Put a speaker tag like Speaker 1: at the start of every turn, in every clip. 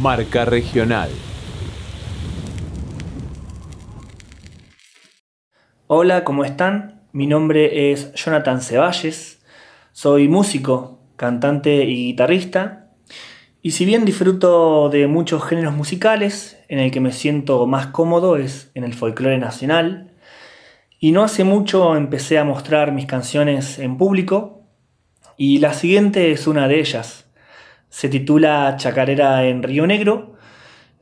Speaker 1: Marca Regional.
Speaker 2: Hola, ¿cómo están? Mi nombre es Jonathan Ceballes. Soy músico, cantante y guitarrista. Y si bien disfruto de muchos géneros musicales, en el que me siento más cómodo es en el folclore nacional. Y no hace mucho empecé a mostrar mis canciones en público. Y la siguiente es una de ellas. Se titula Chacarera en Río Negro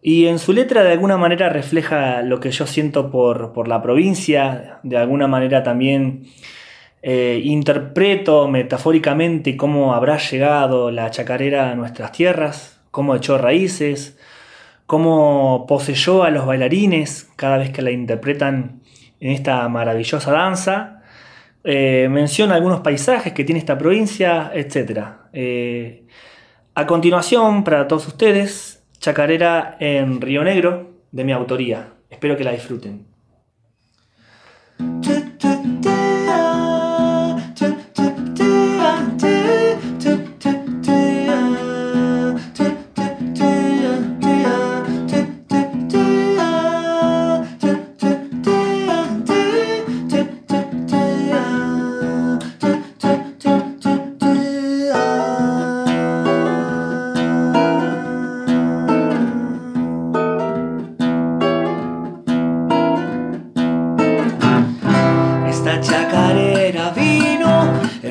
Speaker 2: y en su letra de alguna manera refleja lo que yo siento por, la provincia, de alguna manera también eh, interpreto metafóricamente cómo habrá llegado la chacarera a nuestras tierras, cómo echó raíces, cómo poseyó a los bailarines cada vez que la interpretan en esta maravillosa danza. Eh, menciona algunos paisajes que tiene esta provincia, etc. A continuación, para todos ustedes, Chacarera en Río Negro, de mi autoría. Espero que la disfruten.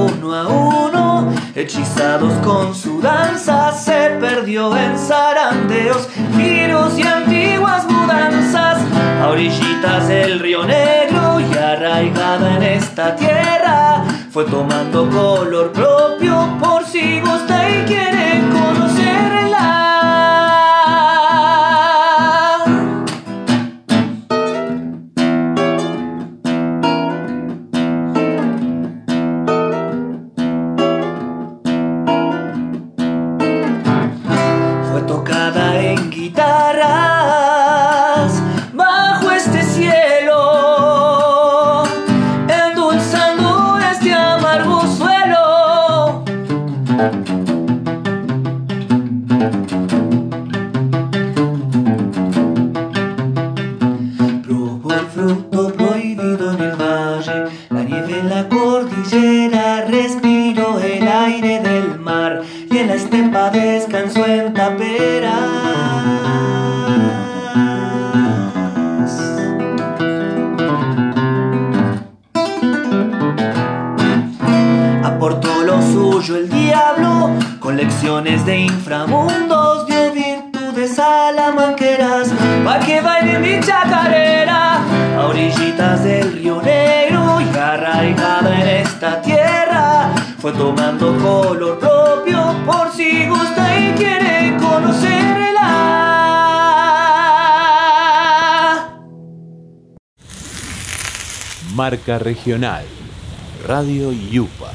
Speaker 2: uno a uno, hechizados con su danza, se perdió en zarandeos, giros y antiguas mudanzas, a orillitas del río negro y arraigada en esta tierra, fue tomando color propio por si gusta y quiere Probó el fruto prohibido en el valle, la nieve en la cordillera, respiró el aire del mar y en la estepa descansó en taperas. Lecciones de inframundos, dio virtudes salamanqueras pa' que bailen mi chacarera a orillitas del río negro y arraigada en esta tierra fue tomando color propio por si gusta y quiere conocerla.
Speaker 1: Marca Regional. Radio Yupa